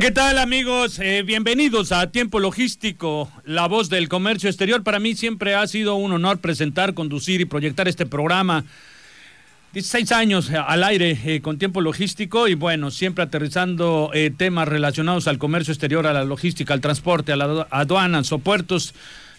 ¿Qué tal amigos? Eh, bienvenidos a Tiempo Logístico, la voz del comercio exterior. Para mí siempre ha sido un honor presentar, conducir y proyectar este programa. 16 años al aire eh, con tiempo logístico y bueno, siempre aterrizando eh, temas relacionados al comercio exterior, a la logística, al transporte, a la aduanas o puertos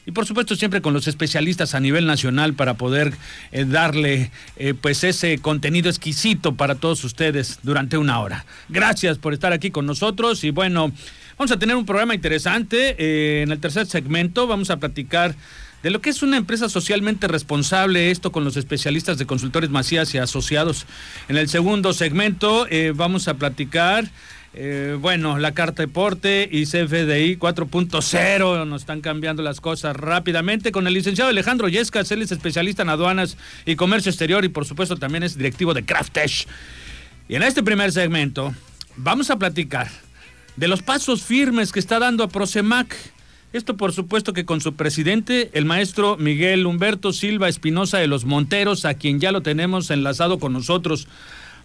y por supuesto siempre con los especialistas a nivel nacional para poder eh, darle eh, pues ese contenido exquisito para todos ustedes durante una hora. Gracias por estar aquí con nosotros y bueno, vamos a tener un programa interesante. Eh, en el tercer segmento vamos a platicar de lo que es una empresa socialmente responsable, esto con los especialistas de consultores Macías y asociados. En el segundo segmento vamos a platicar eh, bueno, la Carta Deporte y CFDI 4.0 nos están cambiando las cosas rápidamente con el licenciado Alejandro Yescas, él es especialista en aduanas y comercio exterior y por supuesto también es directivo de Craftesh. Y en este primer segmento vamos a platicar de los pasos firmes que está dando a Prosemac. Esto por supuesto que con su presidente, el maestro Miguel Humberto Silva Espinosa de los Monteros, a quien ya lo tenemos enlazado con nosotros.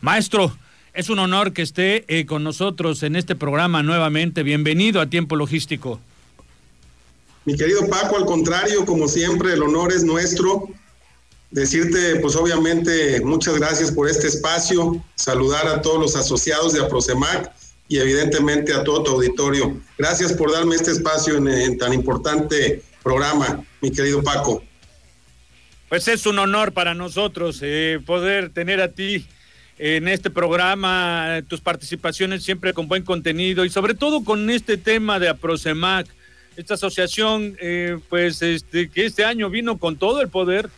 Maestro, es un honor que esté eh, con nosotros en este programa nuevamente. Bienvenido a Tiempo Logístico. Mi querido Paco, al contrario, como siempre, el honor es nuestro. Decirte, pues obviamente, muchas gracias por este espacio, saludar a todos los asociados de Aprosemac y evidentemente a todo tu auditorio. Gracias por darme este espacio en, tan importante programa, mi querido Paco. Pues es un honor para nosotros eh, poder tener a ti en este programa, tus participaciones siempre con buen contenido y sobre todo con este tema de Aprosemac, esta asociación eh, pues este, que este año vino con todo el poder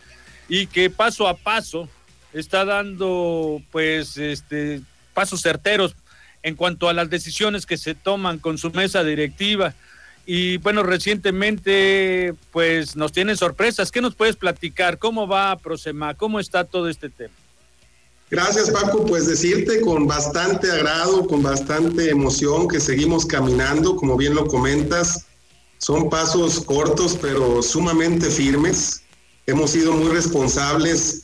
y que paso a paso está dando pues este, pasos certeros en cuanto a las decisiones que se toman con su mesa directiva. Y bueno, recientemente pues nos tienen sorpresas. ¿Qué nos puedes platicar? ¿Cómo va Prosemac? ¿Cómo está todo este tema? Gracias Paco, pues decirte con bastante agrado, con bastante emoción que seguimos caminando, como bien lo comentas, son pasos cortos pero sumamente firmes. Hemos sido muy responsables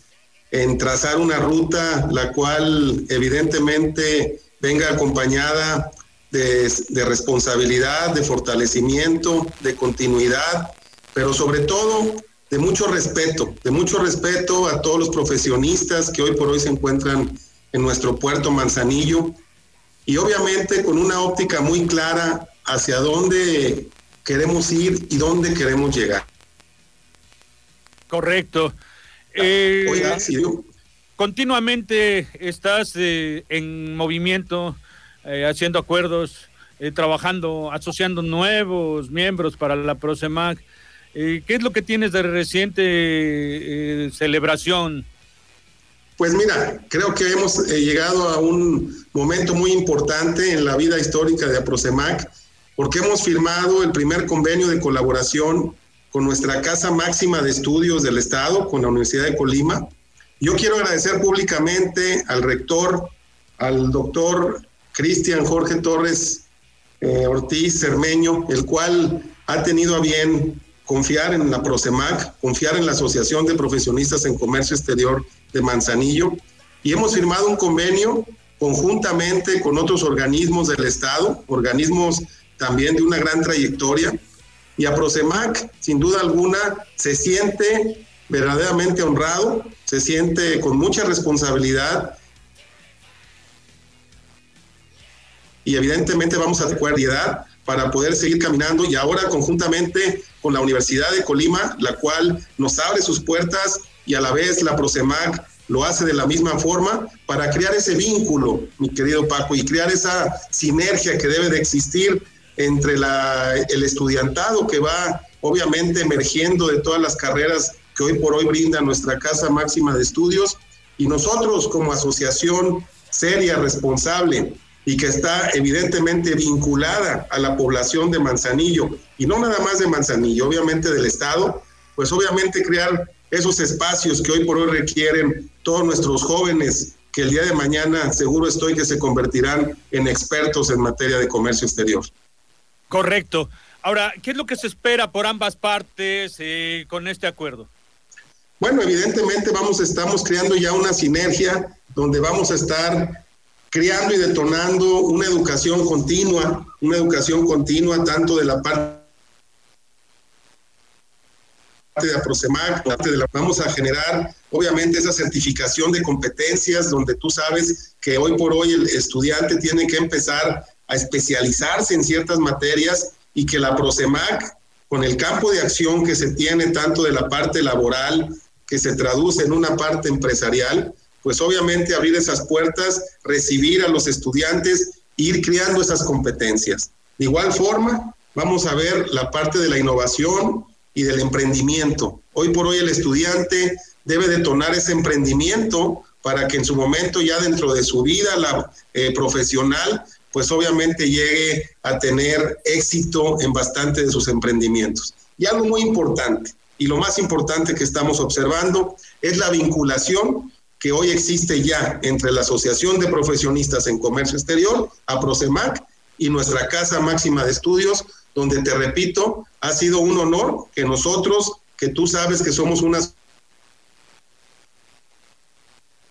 en trazar una ruta la cual evidentemente venga acompañada de, de responsabilidad, de fortalecimiento, de continuidad, pero sobre todo de mucho respeto, de mucho respeto a todos los profesionistas que hoy por hoy se encuentran en nuestro puerto Manzanillo y obviamente con una óptica muy clara hacia dónde queremos ir y dónde queremos llegar. Correcto. Eh, continuamente estás eh, en movimiento, eh, haciendo acuerdos, trabajando, asociando nuevos miembros para la PROCEMAC. Eh, ¿Qué es lo que tienes de reciente eh, celebración? Pues mira, creo que hemos eh, llegado a un momento muy importante en la vida histórica de Aprosemac, porque hemos firmado el primer convenio de colaboración con nuestra Casa Máxima de Estudios del Estado, con la Universidad de Colima. Yo quiero agradecer públicamente al rector, al doctor Cristian Jorge Torres Ortiz Cermeño, el cual ha tenido a bien confiar en la Prosemac, confiar en la Asociación de Profesionistas en Comercio Exterior de Manzanillo y hemos firmado un convenio conjuntamente con otros organismos del Estado, organismos también de una gran trayectoria. Y a Prosemac, sin duda alguna, se siente verdaderamente honrado, se siente con mucha responsabilidad y evidentemente vamos a cualidad para poder seguir caminando y ahora conjuntamente con la Universidad de Colima, la cual nos abre sus puertas y a la vez la Prosemac lo hace de la misma forma para crear ese vínculo, mi querido Paco, y crear esa sinergia que debe de existir entre el estudiantado que va obviamente emergiendo de todas las carreras que hoy por hoy brinda nuestra Casa Máxima de Estudios y nosotros como asociación seria, responsable y que está evidentemente vinculada a la población de Manzanillo y no nada más de Manzanillo, obviamente del Estado, pues obviamente crear esos espacios que hoy por hoy requieren todos nuestros jóvenes que el día de mañana seguro estoy que se convertirán en expertos en materia de comercio exterior. Correcto. Ahora, ¿qué es lo que se espera por ambas partes eh, con este acuerdo? Bueno, evidentemente vamos, estamos creando ya una sinergia donde vamos a estar creando y detonando una educación continua, una educación continua tanto de la parte de Aprosemac, de la, vamos a generar obviamente esa certificación de competencias donde tú sabes que hoy por hoy el estudiante tiene que empezar a especializarse en ciertas materias y que la Prosemac, con el campo de acción que se tiene tanto de la parte laboral, que se traduce en una parte empresarial, pues obviamente abrir esas puertas, recibir a los estudiantes, ir creando esas competencias. De igual forma, vamos a ver la parte de la innovación y del emprendimiento. Hoy por hoy el estudiante debe detonar ese emprendimiento para que en su momento ya dentro de su vida la, eh, profesional pues obviamente llegue a tener éxito en bastante de sus emprendimientos. Y algo muy importante, y lo más importante que estamos observando, es la vinculación que hoy existe ya entre la Asociación de Profesionistas en Comercio Exterior, APROCEMAC, y nuestra Casa Máxima de Estudios, donde te repito, ha sido un honor que nosotros, que tú sabes que somos una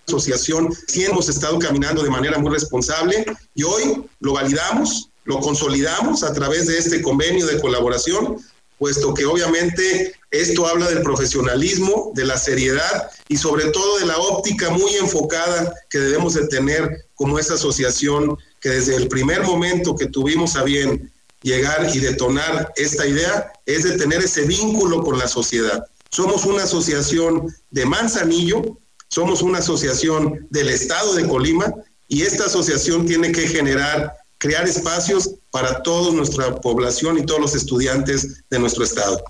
asociación, sí hemos estado caminando de manera muy responsable y hoy lo validamos, lo consolidamos a través de este convenio de colaboración, puesto que obviamente esto habla del profesionalismo, de la seriedad y sobre todo de la óptica muy enfocada que debemos de tener como esa asociación que desde el primer momento que tuvimos a bien llegar y detonar esta idea es de tener ese vínculo con la sociedad. Somos una asociación de Manzanillo, somos una asociación del estado de Colima y esta asociación tiene que generar, crear espacios para toda nuestra población y todos los estudiantes de nuestro estado.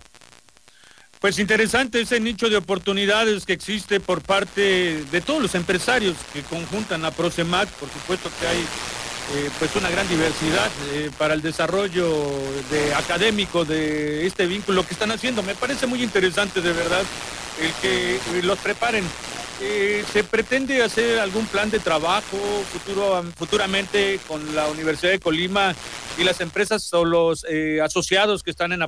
Pues interesante ese nicho de oportunidades que existe por parte de todos los empresarios que conjuntan a Prosemac, por supuesto que hay eh, pues una gran diversidad eh, para el desarrollo de académico de este vínculo que están haciendo. Me parece muy interesante de verdad el que los preparen. Eh, ¿Se pretende hacer algún plan de trabajo futuro, futuramente con la Universidad de Colima y las empresas o los asociados que están en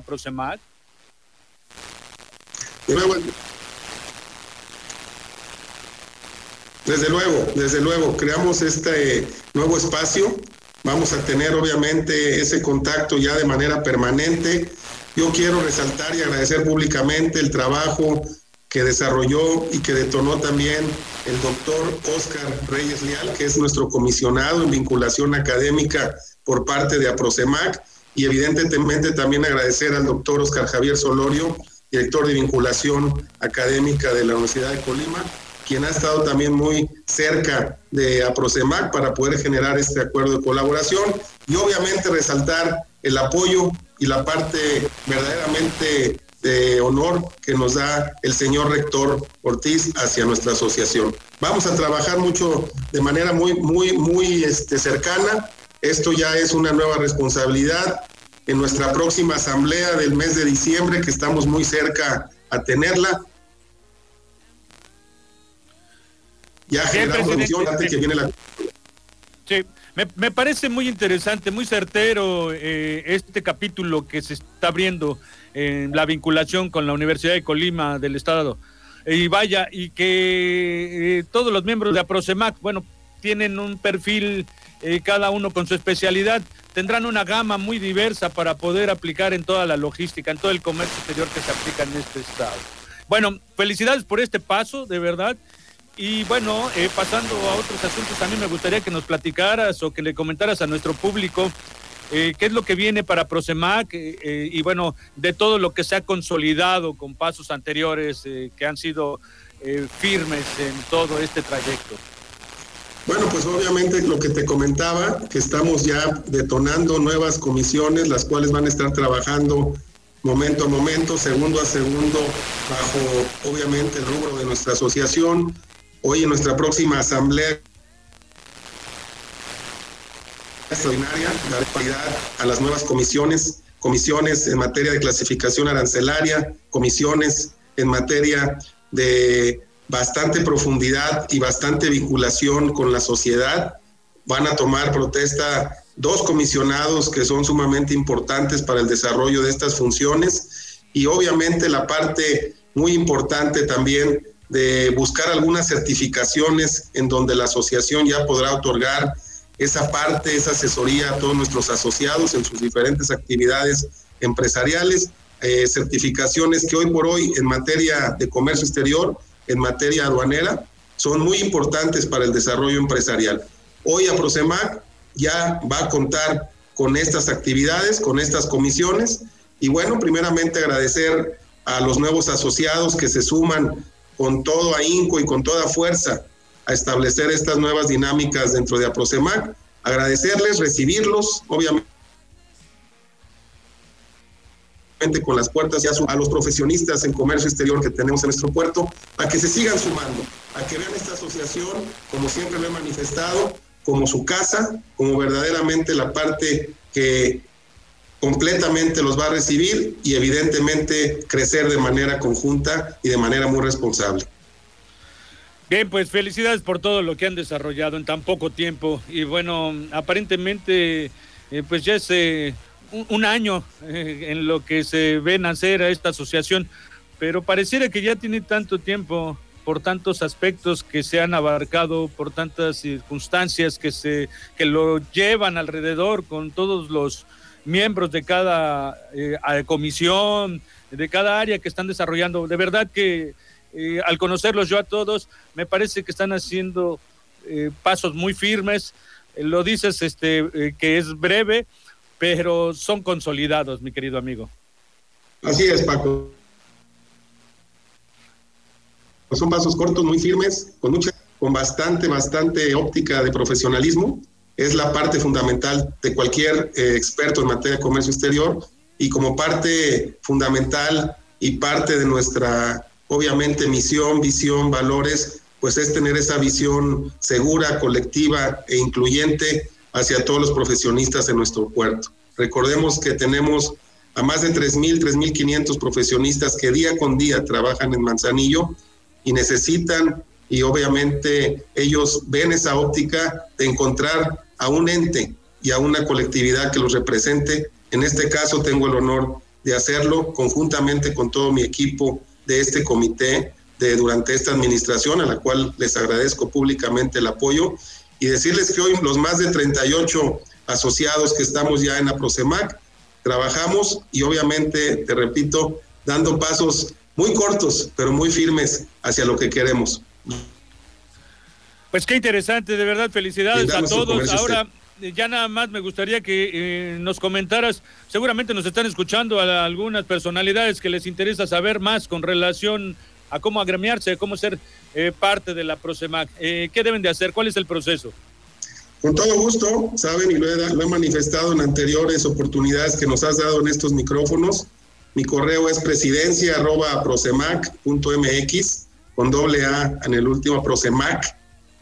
Desde luego, desde luego, creamos este nuevo espacio. Vamos a tener obviamente ese contacto ya de manera permanente. Yo quiero resaltar y agradecer públicamente el trabajo que desarrolló y que detonó también el doctor Oscar Reyes Leal, que es nuestro comisionado en vinculación académica por parte de APROCEMAC, y evidentemente también agradecer al doctor Oscar Javier Solorio, director de vinculación académica de la Universidad de Colima, quien ha estado también muy cerca de APROCEMAC para poder generar este acuerdo de colaboración y obviamente resaltar el apoyo y la parte verdaderamente de honor que nos da el señor rector Ortiz hacia nuestra asociación. Vamos a trabajar mucho de manera muy, muy, muy este, cercana. Esto ya es una nueva responsabilidad. En nuestra próxima asamblea del mes de diciembre, que estamos muy cerca a tenerla, ya generamos que viene la... Sí. Me, parece muy interesante, muy certero eh, este capítulo que se está abriendo en la vinculación con la Universidad de Colima del Estado. Y vaya, y que eh, todos los miembros de APROCEMAC, bueno, tienen un perfil, eh, cada uno con su especialidad, tendrán una gama muy diversa para poder aplicar en toda la logística, en todo el comercio exterior que se aplica en este estado. Bueno, felicidades por este paso, de verdad. Y bueno, eh, pasando a otros asuntos, mí me gustaría que nos platicaras o que le comentaras a nuestro público eh, qué es lo que viene para Prosemac eh, y bueno, de todo lo que se ha consolidado con pasos anteriores que han sido firmes en todo este trayecto. Bueno, pues obviamente lo que te comentaba, que estamos ya detonando nuevas comisiones, las cuales van a estar trabajando momento a momento, segundo a segundo, bajo obviamente el rubro de nuestra asociación. Hoy en nuestra próxima asamblea extraordinaria daré prioridad a las nuevas comisiones, comisiones en materia de clasificación arancelaria, comisiones en materia de bastante profundidad y bastante vinculación con la sociedad. Van a tomar protesta dos comisionados que son sumamente importantes para el desarrollo de estas funciones y obviamente la parte muy importante también de buscar algunas certificaciones en donde la asociación ya podrá otorgar esa parte, esa asesoría a todos nuestros asociados en sus diferentes actividades empresariales, eh, certificaciones que hoy por hoy en materia de comercio exterior, en materia aduanera, son muy importantes para el desarrollo empresarial. Hoy a Prosemac ya va a contar con estas actividades, con estas comisiones, y bueno, primeramente agradecer a los nuevos asociados que se suman con todo ahínco y con toda fuerza a establecer estas nuevas dinámicas dentro de APROCEMAC. Agradecerles, recibirlos, obviamente con las puertas ya a los profesionistas en comercio exterior que tenemos en nuestro puerto, a que se sigan sumando, a que vean esta asociación, como siempre lo he manifestado, como su casa, como verdaderamente la parte que completamente los va a recibir y evidentemente crecer de manera conjunta y de manera muy responsable. Bien, pues felicidades por todo lo que han desarrollado en tan poco tiempo. Y bueno, aparentemente, eh, pues ya es eh, un, año eh, en lo que se ve nacer a esta asociación, pero pareciera que ya tiene tanto tiempo por tantos aspectos que se han abarcado, por tantas circunstancias que se que lo llevan alrededor con todos los miembros de cada comisión, de cada área que están desarrollando. De verdad que al conocerlos yo a todos, me parece que están haciendo eh, pasos muy firmes. Eh, lo dices este, eh, que es breve, pero son consolidados, mi querido amigo. Así es, Paco. Son pasos cortos, muy firmes, con mucha, con bastante, bastante óptica de profesionalismo. Es la parte fundamental de cualquier experto en materia de comercio exterior y como parte fundamental y parte de nuestra obviamente misión, visión, valores, pues es tener esa visión segura, colectiva e incluyente hacia todos los profesionistas en nuestro puerto. Recordemos que tenemos a más de 3.000, 3.500 profesionistas que día con día trabajan en Manzanillo y necesitan y obviamente ellos ven esa óptica de encontrar a un ente y a una colectividad que los represente. En este caso tengo el honor de hacerlo conjuntamente con todo mi equipo de este comité de durante esta administración, a la cual les agradezco públicamente el apoyo y decirles que hoy los más de 38 asociados que estamos ya en Aprosemac trabajamos y obviamente, te repito, dando pasos muy cortos, pero muy firmes hacia lo que queremos. Pues qué interesante, de verdad, felicidades a todos. Ahora, eh, ya nada más me gustaría que eh, nos comentaras, seguramente nos están escuchando a algunas personalidades que les interesa saber más con relación a cómo agremiarse, cómo ser eh, parte de la Prosemac. ¿Qué deben de hacer? ¿Cuál es el proceso? Con todo gusto, saben, y lo he, lo he manifestado en anteriores oportunidades que nos has dado en estos micrófonos. Mi correo es presidencia arroba prosemac.mx con doble A en el último prosemac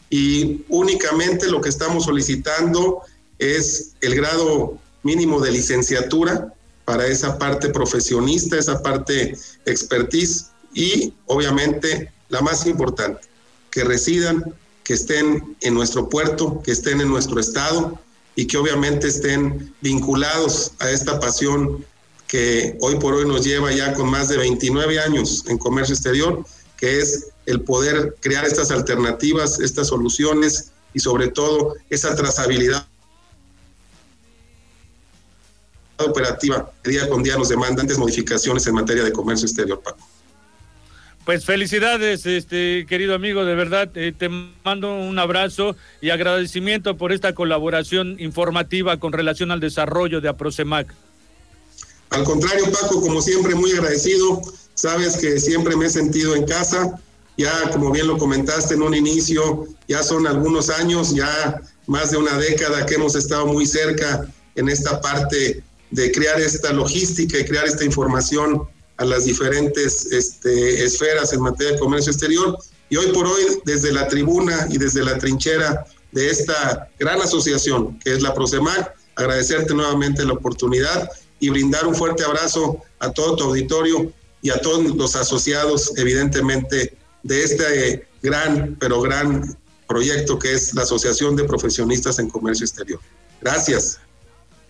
y únicamente lo que estamos solicitando es el grado mínimo de licenciatura para esa parte profesionista, esa parte expertise y obviamente la más importante, que residan, que estén en nuestro puerto, que estén en nuestro estado y que obviamente estén vinculados a esta pasión que hoy por hoy nos lleva ya con más de 29 años en comercio exterior, que es el poder crear estas alternativas, estas soluciones y sobre todo esa trazabilidad operativa que día con día nos demandan modificaciones en materia de comercio exterior, Paco. Pues felicidades, este querido amigo, de verdad eh, te mando un abrazo y agradecimiento por esta colaboración informativa con relación al desarrollo de Aprosemac. Al contrario, Paco, como siempre, muy agradecido. Sabes que siempre me he sentido en casa ya como bien lo comentaste en un inicio, ya son algunos años, ya más de una década que hemos estado muy cerca en esta parte de crear esta logística y crear esta información a las diferentes este, esferas en materia de comercio exterior. Y hoy por hoy, desde la tribuna y desde la trinchera de esta gran asociación que es la PROCEMAC, agradecerte nuevamente la oportunidad y brindar un fuerte abrazo a todo tu auditorio y a todos los asociados, evidentemente, de este gran, pero gran proyecto que es la Asociación de Profesionistas en Comercio Exterior. Gracias.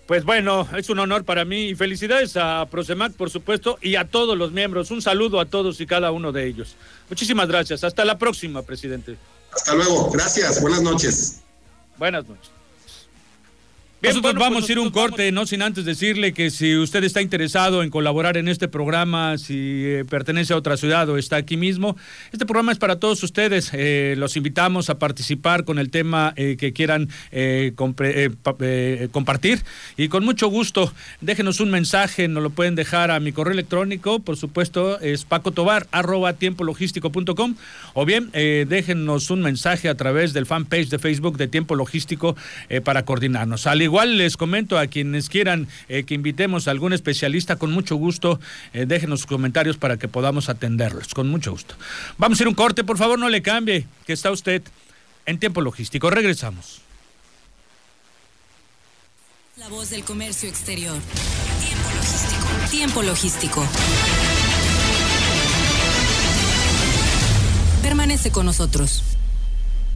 Pues bueno, es un honor para mí y felicidades a Prosemac, por supuesto, y a todos los miembros. Un saludo a todos y cada uno de ellos. Muchísimas gracias. Hasta la próxima, presidente. Hasta luego. Gracias. Buenas noches. Buenas noches. Nosotros vamos pues a ir un corte, no sin antes decirle que si usted está interesado en colaborar en este programa, si eh, pertenece a otra ciudad o está aquí mismo, este programa es para todos ustedes. Eh, los invitamos a participar con el tema eh, que quieran compartir y con mucho gusto déjenos un mensaje, nos lo pueden dejar a mi correo electrónico, por supuesto es pacotobar arroba tiempologístico.com o bien déjenos un mensaje a través del fanpage de Facebook de Tiempo Logístico para coordinarnos. Al igual les comento a quienes quieran eh, que invitemos a algún especialista, con mucho gusto, eh, déjenos sus comentarios para que podamos atenderlos, con mucho gusto. Vamos a ir un corte, por favor, no le cambie, que está usted en tiempo logístico. Regresamos. La voz del comercio exterior. Tiempo logístico. Tiempo logístico. Permanece con nosotros.